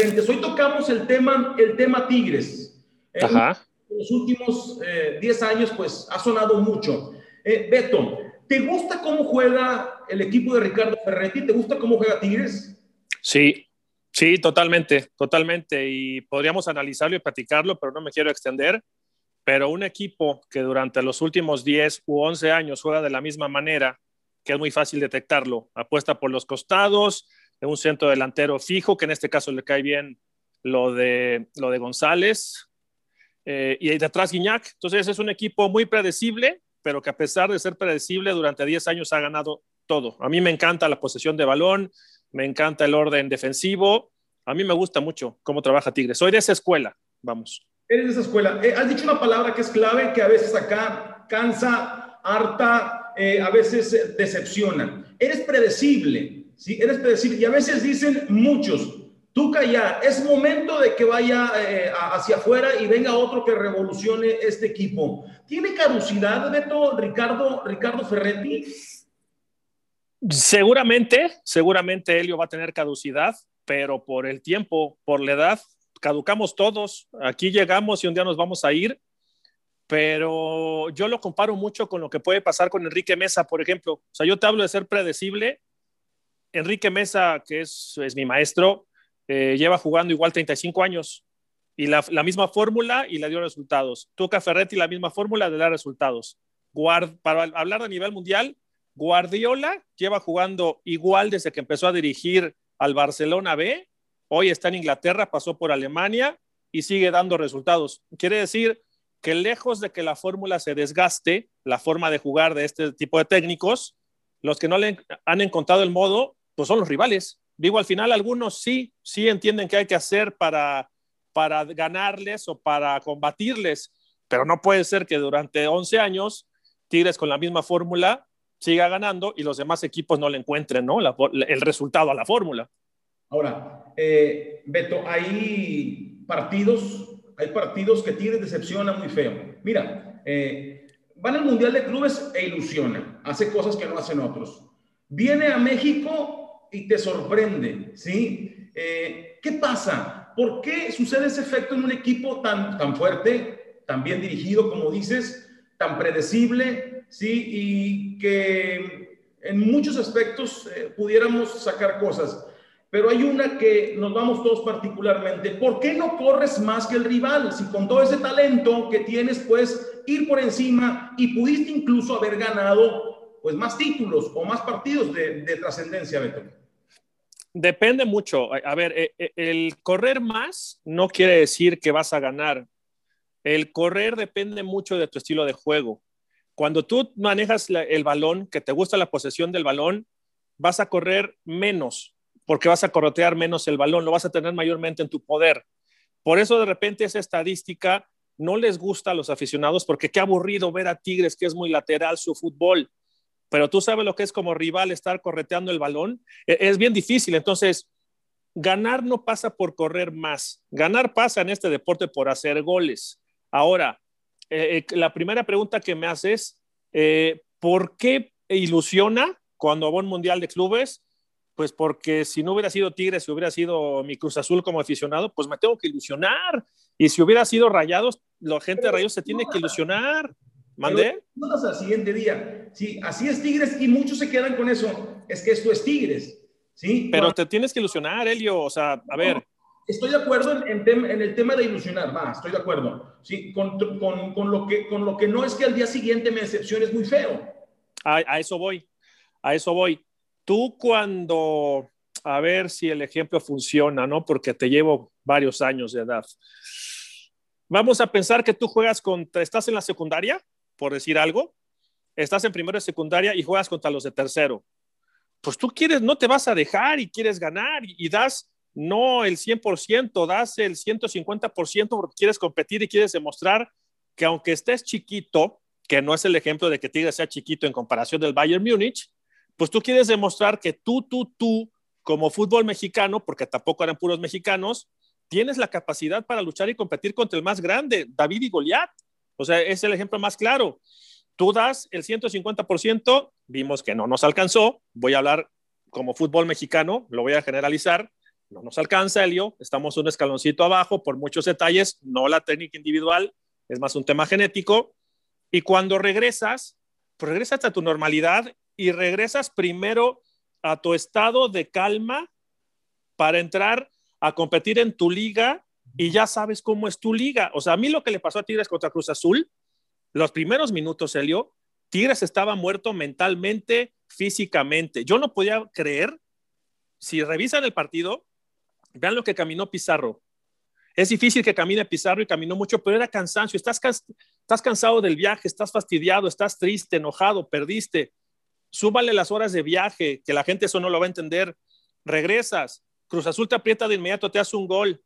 diferentes. Hoy tocamos el tema, el tema Tigres. Eh, Ajá. En los últimos 10 años, pues ha sonado mucho. Beto, ¿te gusta cómo juega el equipo de Ricardo Ferretti? ¿Te gusta cómo juega Tigres? Sí, sí, totalmente, totalmente. Y podríamos analizarlo y platicarlo, pero no me quiero extender. Pero un equipo que durante los últimos 10 u 11 años juega de la misma manera, que es muy fácil detectarlo, apuesta por los costados, de un centro delantero fijo, que en este caso le cae bien lo de, lo de González, eh, y detrás Guiñac. Entonces es un equipo muy predecible, pero que a pesar de ser predecible, durante 10 años ha ganado todo. A mí me encanta la posesión de balón, me encanta el orden defensivo. A mí me gusta mucho cómo trabaja Tigres. Soy de esa escuela, vamos. Eres de esa escuela. Eh, has dicho una palabra que es clave, que a veces acá cansa, harta, eh, a veces decepciona. Eres predecible, ¿sí? Eres predecible. Y a veces dicen muchos, tú calla, es momento de que vaya eh, hacia afuera y venga otro que revolucione este equipo. ¿Tiene caducidad, Beto, Ricardo, Ricardo Ferretti? Seguramente, seguramente Helio va a tener caducidad, pero por el tiempo, por la edad, caducamos todos. Aquí llegamos y un día nos vamos a ir, pero yo lo comparo mucho con lo que puede pasar con Enrique Mesa, por ejemplo. O sea, yo te hablo de ser predecible. Enrique Mesa, que es, es mi maestro, eh, lleva jugando igual 35 años y la, misma fórmula y le dio resultados. Tuca Ferretti, la misma fórmula, le da resultados. Para hablar a nivel mundial, Guardiola lleva jugando igual desde que empezó a dirigir al Barcelona B. Hoy está en Inglaterra, pasó por Alemania y sigue dando resultados. Quiere decir que lejos de que la fórmula se desgaste, la forma de jugar de este tipo de técnicos, los que no le han encontrado el modo, pues son los rivales. Digo, al final algunos sí, sí entienden qué hay que hacer para, para ganarles o para combatirles, pero no puede ser que durante 11 años Tigres con la misma fórmula siga ganando y los demás equipos no le encuentren ¿no? el resultado a la fórmula. Ahora, eh, Beto, hay partidos, hay partidos que tienen decepciona muy feo. Mira, eh, van al Mundial de Clubes e ilusiona, hace cosas que no hacen otros. Viene a México y te sorprende, ¿sí? Eh, ¿Qué pasa? ¿Por qué sucede ese efecto en un equipo tan, tan fuerte, tan bien dirigido, como dices, tan predecible, ¿sí? Y que en muchos aspectos eh, pudiéramos sacar cosas. Pero hay una que nos vamos todos particularmente. ¿Por qué no corres más que el rival? Si con todo ese talento que tienes, puedes ir por encima y pudiste incluso haber ganado pues más títulos o más partidos de, de trascendencia, Beto. Depende mucho. A ver, eh, eh, el correr más no quiere decir que vas a ganar. El correr depende mucho de tu estilo de juego. Cuando tú manejas el balón, que te gusta la posesión del balón, vas a correr menos, porque vas a corrotear menos el balón, lo vas a tener mayormente en tu poder. Por eso de repente esa estadística no les gusta a los aficionados, porque qué aburrido ver a Tigres, que es muy lateral su fútbol. Pero tú sabes lo que es como rival estar correteando el balón. E, es bien difícil. Entonces, ganar no pasa por correr más. Ganar pasa en este deporte por hacer goles. Ahora, eh, eh, la primera pregunta que me haces, eh, ¿por qué ilusiona cuando va un mundial de clubes? Pues porque si no hubiera sido Tigres, si hubiera sido mi Cruz Azul como aficionado, pues me tengo que ilusionar. Y si hubiera sido Rayados, la gente de Rayados se tiene que ilusionar. ¿Mandé? No al siguiente día. Sí, así es Tigres y muchos se quedan con eso. Es que esto es Tigres. ¿sí? Pero te tienes que ilusionar, Elio. O sea, a ver, Estoy de acuerdo en, en, el tema de ilusionar, va, estoy de acuerdo. Sí, con, con, con, lo que, con lo que no es que al día siguiente me decepciones muy feo. A, a eso voy, a eso voy. Tú cuando, a ver si el ejemplo funciona, ¿no? Porque te llevo varios años de edad. Vamos a pensar que tú juegas contra, estás en la secundaria, por decir algo, estás en primero de secundaria y juegas contra los de tercero. Pues tú quieres, no te vas a dejar y quieres ganar y das no el 100%, das el 150% porque quieres competir y quieres demostrar que aunque estés chiquito, que no es el ejemplo de que Tigres sea chiquito en comparación del Bayern Múnich, pues tú quieres demostrar que tú, tú, tú, como fútbol mexicano, porque tampoco eran puros mexicanos, tienes la capacidad para luchar y competir contra el más grande, David y Goliat. O sea, es el ejemplo más claro. Tú das el 150%, vimos que no nos alcanzó, voy a hablar como fútbol mexicano, lo voy a generalizar, no nos alcanza, Elio, estamos un escaloncito abajo por muchos detalles, no la técnica individual, es más un tema genético. Y cuando regresas, regresas a tu normalidad y regresas primero a tu estado de calma para entrar a competir en tu liga y ya sabes cómo es tu liga. O sea, a mí lo que le pasó a Tigres contra Cruz Azul, los primeros minutos, Helio, Tigres estaba muerto mentalmente, físicamente. Yo no podía creer, si revisan el partido, vean lo que caminó Pizarro. Es difícil que camine Pizarro y caminó mucho, pero era cansancio. Estás, estás cansado del viaje, estás fastidiado, estás triste, enojado, perdiste. Súbale las horas de viaje, que la gente eso no lo va a entender. Regresas, Cruz Azul te aprieta de inmediato, te hace un gol.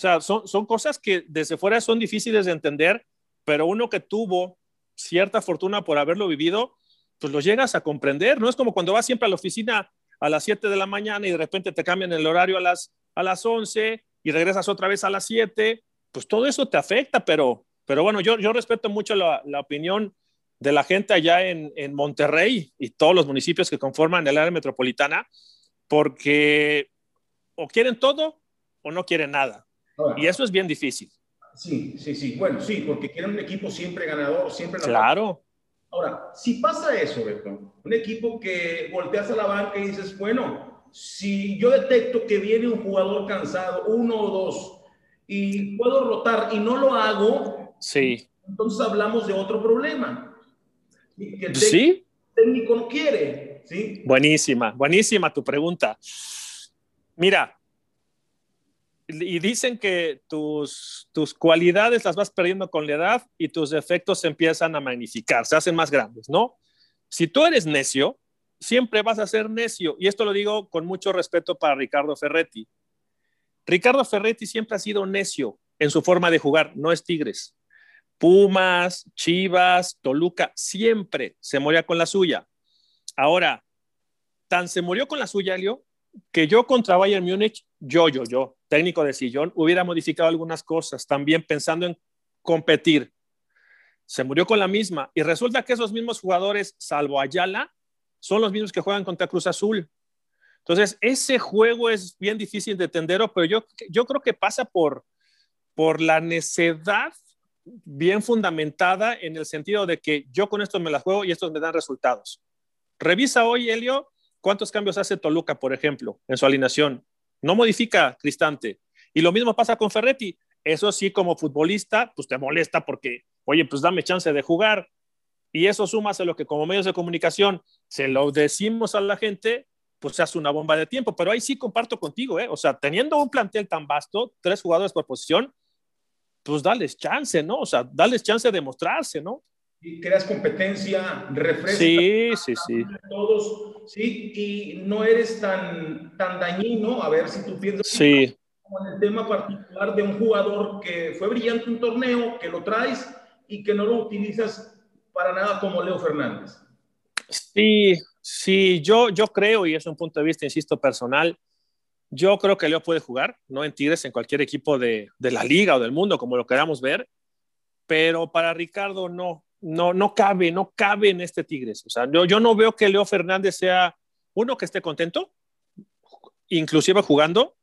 O sea, son, son cosas que desde fuera son difíciles de entender, pero uno que tuvo cierta fortuna por haberlo vivido, pues lo llegas a comprender. No es como cuando vas siempre a la oficina a las 7 de la mañana y de repente te cambian el horario a las, a las 11 y regresas otra vez a las 7. Pues todo eso te afecta, pero, pero bueno, yo, yo respeto mucho la, la opinión de la gente allá en, en, Monterrey y todos los municipios que conforman el área metropolitana, porque o quieren todo o no quieren nada. Y eso es bien difícil. Sí, sí, sí. Bueno, sí, porque quieren un equipo siempre ganador, siempre Claro. Ahora, si pasa eso, Beto, un equipo que volteas a la banca y dices, bueno, si yo detecto que viene un jugador cansado, uno o dos, y puedo rotar y no lo hago, sí. entonces hablamos de otro problema. Que el sí. técnico no quiere. ¿sí? Buenísima, buenísima tu pregunta. Mira, y dicen que tus, tus cualidades las vas perdiendo con la edad y tus defectos se empiezan a magnificar, se hacen más grandes, ¿no? Si tú eres necio, siempre vas a ser necio. Y esto lo digo con mucho respeto para Ricardo Ferretti. Ricardo Ferretti siempre ha sido necio en su forma de jugar, no es Tigres. Pumas, Chivas, Toluca, siempre se moría con la suya. Ahora, tan se murió con la suya, Leo, que yo contra Bayern Múnich, yo, yo, yo, técnico de sillón, hubiera modificado algunas cosas, también pensando en competir. Se murió con la misma y resulta que esos mismos jugadores, salvo Ayala, son los mismos que juegan contra Cruz Azul. Entonces, ese juego es bien difícil de entender, pero yo, yo creo que pasa por, por la necedad bien fundamentada en el sentido de que yo con esto me la juego y estos me dan resultados. Revisa hoy, Helio, cuántos cambios hace Toluca, por ejemplo, en su alineación no modifica Cristante. Y lo mismo pasa con Ferretti. Eso sí, como futbolista, pues te molesta porque, oye, pues dame chance de jugar. Y eso suma a lo que como medios de comunicación se lo decimos a la gente, pues se hace una bomba de tiempo. Pero ahí sí comparto contigo, ¿eh? O sea, teniendo un plantel tan vasto, tres jugadores por posición, pues dales chance, ¿no? O sea, dales chance de mostrarse, ¿no? Y creas competencia, refrescas sí, sí, sí. todos, sí, y no eres tan, tan dañino, a ver si tú piensas sí. como en el tema particular de un jugador que fue brillante en un torneo, que lo traes y que no lo utilizas para nada como Leo Fernández. Sí, sí, yo, yo creo, y es un punto de vista, insisto, personal, yo creo que Leo puede jugar, no en Tigres, en cualquier equipo de, de la liga o del mundo, como lo queramos ver, pero para Ricardo no, no, no cabe, no cabe en este Tigres. O sea, yo, yo no veo que Leo Fernández sea uno que esté contento, inclusive jugando,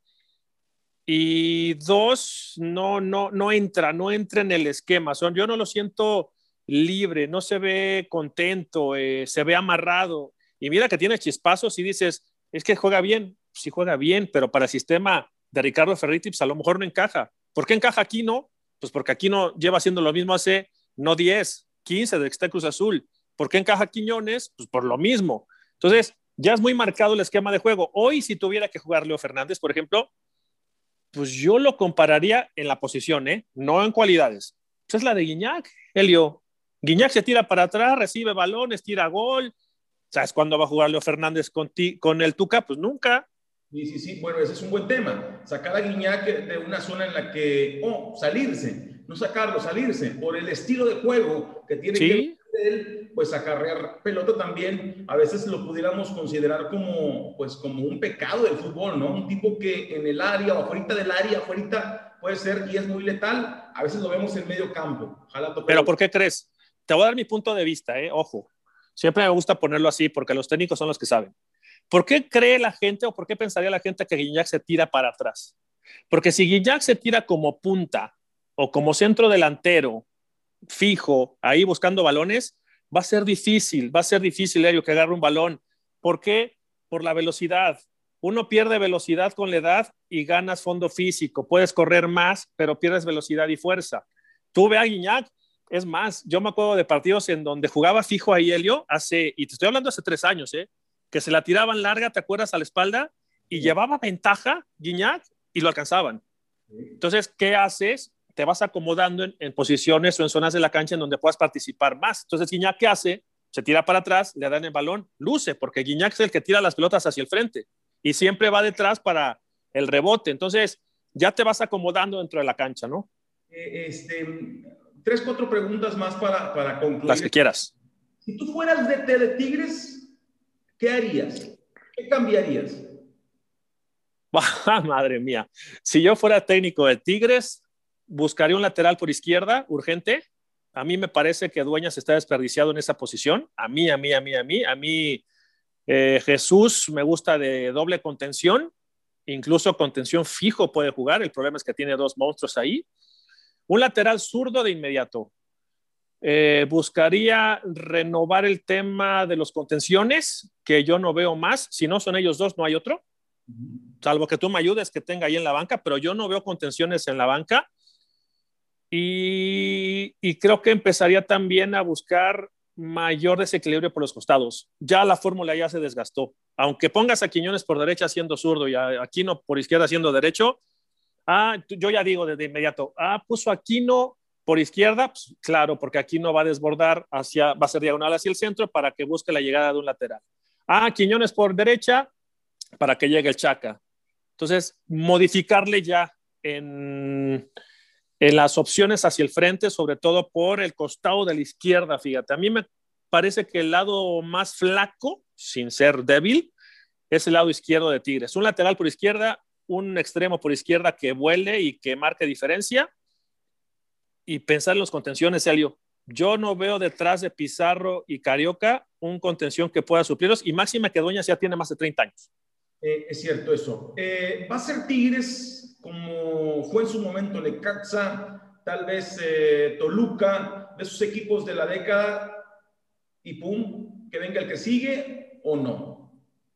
y dos, no, no, no entra, no entra en el esquema. Son, yo no lo siento libre, no se ve contento, eh, se ve amarrado. Y mira que tiene chispazos y dices, es que juega bien, sí juega bien, pero para el sistema de Ricardo Ferritti, pues a lo mejor no encaja. ¿Por qué encaja aquí no? Pues porque aquí no lleva haciendo lo mismo hace no 10, 15 de está Cruz Azul. ¿Por qué encaja Quiñones? Pues por lo mismo. Entonces, ya es muy marcado el esquema de juego. Hoy, si tuviera que jugar Leo Fernández, por ejemplo, pues yo lo compararía en la posición, ¿eh? no en cualidades. Pues es la de Guiñac, Helio. Guiñac se tira para atrás, recibe balones, tira gol. ¿Sabes cuándo va a jugar Leo Fernández con, ti, con el Tuca? Pues nunca. Sí, sí, sí. Bueno, ese es un buen tema. Sacar a Guiñac de una zona en la que, oh, salirse no sacarlo, salirse, por el estilo de juego que tiene que él, pues acarrear pelota también, a veces lo pudiéramos considerar como, pues como un pecado del fútbol, ¿no? Un tipo que en el área o afuera del área, afuera puede ser y es muy letal, a veces lo vemos en medio campo. Ojalá Pero ¿por qué crees? Te voy a dar mi punto de vista, ¿eh? Ojo, siempre me gusta ponerlo así porque los técnicos son los que saben. ¿Por qué cree la gente o por qué pensaría la gente que Guiñac se tira para atrás? Porque si Guiñac se tira como punta o como centro delantero fijo, ahí buscando balones, va a ser difícil, va a ser difícil, Elio, que agarre un balón. ¿Por qué? Por la velocidad. Uno pierde velocidad con la edad y ganas fondo físico. Puedes correr más, pero pierdes velocidad y fuerza. Tú ve a Guiñac, es más, yo me acuerdo de partidos en donde jugaba fijo ahí Helio, hace, y te estoy hablando hace tres años, ¿eh? que se la tiraban larga, ¿te acuerdas? A la espalda, y llevaba ventaja Guiñac y lo alcanzaban. Entonces, ¿qué haces? Te vas acomodando en, posiciones o en zonas de la cancha en donde puedas participar más. Entonces, Guiñac, ¿qué hace? Se tira para atrás, le dan el balón, luce, porque Guiñac es el que tira las pelotas hacia el frente y siempre va detrás para el rebote. Entonces, ya te vas acomodando dentro de la cancha, ¿no? Eh, este, tres, cuatro preguntas más para, para concluir. Las que quieras. Si tú fueras de, de Tigres, ¿qué harías? ¿Qué cambiarías? Madre mía. Si yo fuera técnico de Tigres, buscaría un lateral por izquierda urgente. A mí me parece que Dueñas está desperdiciado en esa posición. A mí, a mí, a mí, a mí. A mí, eh, Jesús me gusta de doble contención. Incluso contención fijo puede jugar. El problema es que tiene dos monstruos ahí. Un lateral zurdo de inmediato. Eh, buscaría renovar el tema de los contenciones, que yo no veo más. Si no son ellos dos, no hay otro. Salvo que tú me ayudes que tenga ahí en la banca, pero yo no veo contenciones en la banca. Y, y creo que empezaría también a buscar mayor desequilibrio por los costados. Ya la fórmula ya se desgastó. Aunque pongas a Quiñones por derecha siendo zurdo y a Aquino por izquierda siendo derecho, Ah, yo ya digo desde inmediato, ah, puso Aquino por izquierda, pues, claro, porque Aquino va a desbordar hacia, va a ser diagonal hacia el centro para que busque la llegada de un lateral. Ah, Quiñones por derecha para que llegue el Chaca. Entonces, modificarle ya en, en las opciones hacia el frente, sobre todo por el costado de la izquierda, fíjate. A mí me parece que el lado más flaco, sin ser débil, es el lado izquierdo de Tigres. Un lateral por izquierda un extremo por izquierda que vuele y que marque diferencia. Y pensar en los contenciones, Elio. Yo no veo detrás de Pizarro y Carioca un contención que pueda suplirlos y máxima que Dueñas ya tiene más de 30 años. Eh, es cierto eso. Eh, ¿Va a ser Tigres como fue en su momento Necaxa, tal vez eh, Toluca, de esos equipos de la década y pum, que venga el que sigue o no?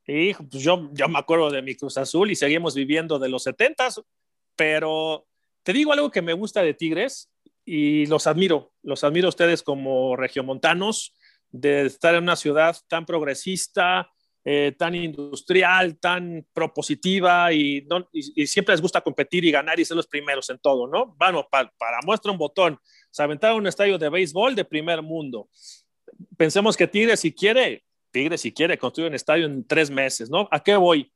Y pues yo, yo me acuerdo de mi Cruz Azul y seguimos viviendo de los 70 pero te digo algo que me gusta de Tigres y los admiro, los admiro a ustedes como regiomontanos de estar en una ciudad tan progresista, eh, tan industrial, tan propositiva y, y, siempre les gusta competir y ganar y ser los primeros en todo, ¿no? Bueno, para muestra un botón, se aventaron un estadio de béisbol de primer mundo. Pensemos que Tigres, si quiere, Tigres, si quiere, construir un estadio en tres meses, ¿no? ¿A qué voy?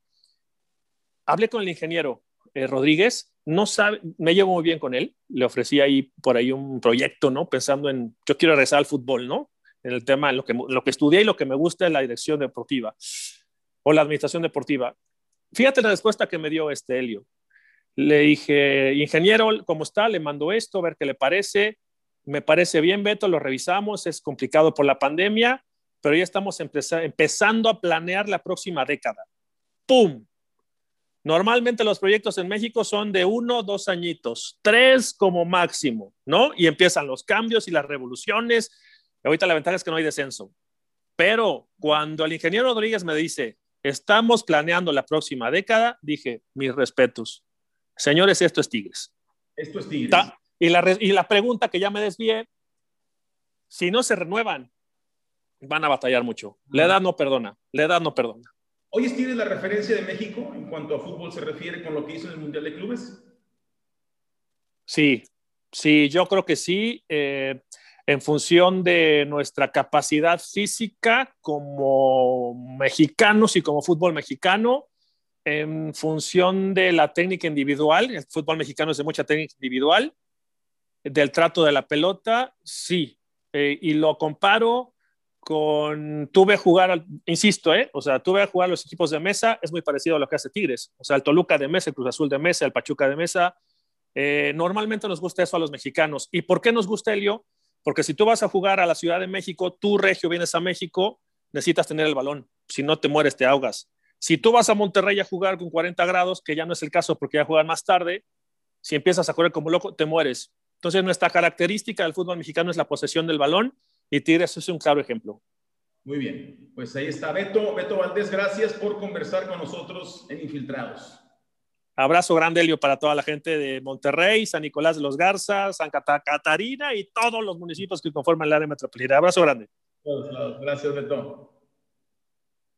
Hablé con el ingeniero eh, Rodríguez, no sabe, me llevo muy bien con él, le ofrecí ahí por ahí un proyecto, ¿no? Pensando en, yo quiero regresar al fútbol, ¿no? En el tema, lo que, lo que estudié y lo que me gusta es la dirección deportiva o la administración deportiva. Fíjate la respuesta que me dio este Helio. Le dije, ingeniero, ¿cómo está? Le mando esto, a ver qué le parece. Me parece bien, Beto, lo revisamos, es complicado por la pandemia, pero ya estamos empezando a planear la próxima década. ¡Pum! Normalmente los proyectos en México son de uno, dos añitos, tres como máximo, ¿no? Y empiezan los cambios y las revoluciones. Ahorita la ventaja es que no hay descenso. Pero cuando el ingeniero Rodríguez me dice, estamos planeando la próxima década, dije, mis respetos. Señores, esto es Tigres. Esto es Tigres. Y la, y la pregunta que ya me desvié, si no se renuevan, van a batallar mucho. La edad no perdona, la edad no perdona. ¿Hoy tienes la referencia de México en cuanto a fútbol se refiere con lo que hizo en el Mundial de Clubes? Sí, sí, yo creo que sí. Eh, en función de nuestra capacidad física como mexicanos y como fútbol mexicano, en función de la técnica individual, el fútbol mexicano es de mucha técnica individual, del trato de la pelota, sí. Eh, y lo comparo con, tuve jugar, insisto, ¿eh? o sea, tuve a jugar los equipos de mesa, es muy parecido a lo que hace Tigres, o sea, el Toluca de mesa, el Cruz Azul de mesa, el Pachuca de mesa, eh, normalmente nos gusta eso a los mexicanos. ¿Y por qué nos gusta Helio? Porque si tú vas a jugar a la Ciudad de México, tú, Regio, vienes a México, necesitas tener el balón, si no te mueres, te ahogas. Si tú vas a Monterrey a jugar con 40 grados, que ya no es el caso porque ya juegan más tarde, si empiezas a correr como loco, te mueres. Entonces, nuestra característica del fútbol mexicano es la posesión del balón y Tigres es un claro ejemplo. Muy bien, pues ahí está Beto. Beto Valdés, gracias por conversar con nosotros en Infiltrados. Abrazo grande, Elio, para toda la gente de Monterrey, San Nicolás de los Garzas, San Catarina y todos los municipios que conforman el área metropolitana. Abrazo grande. Gracias, Beto.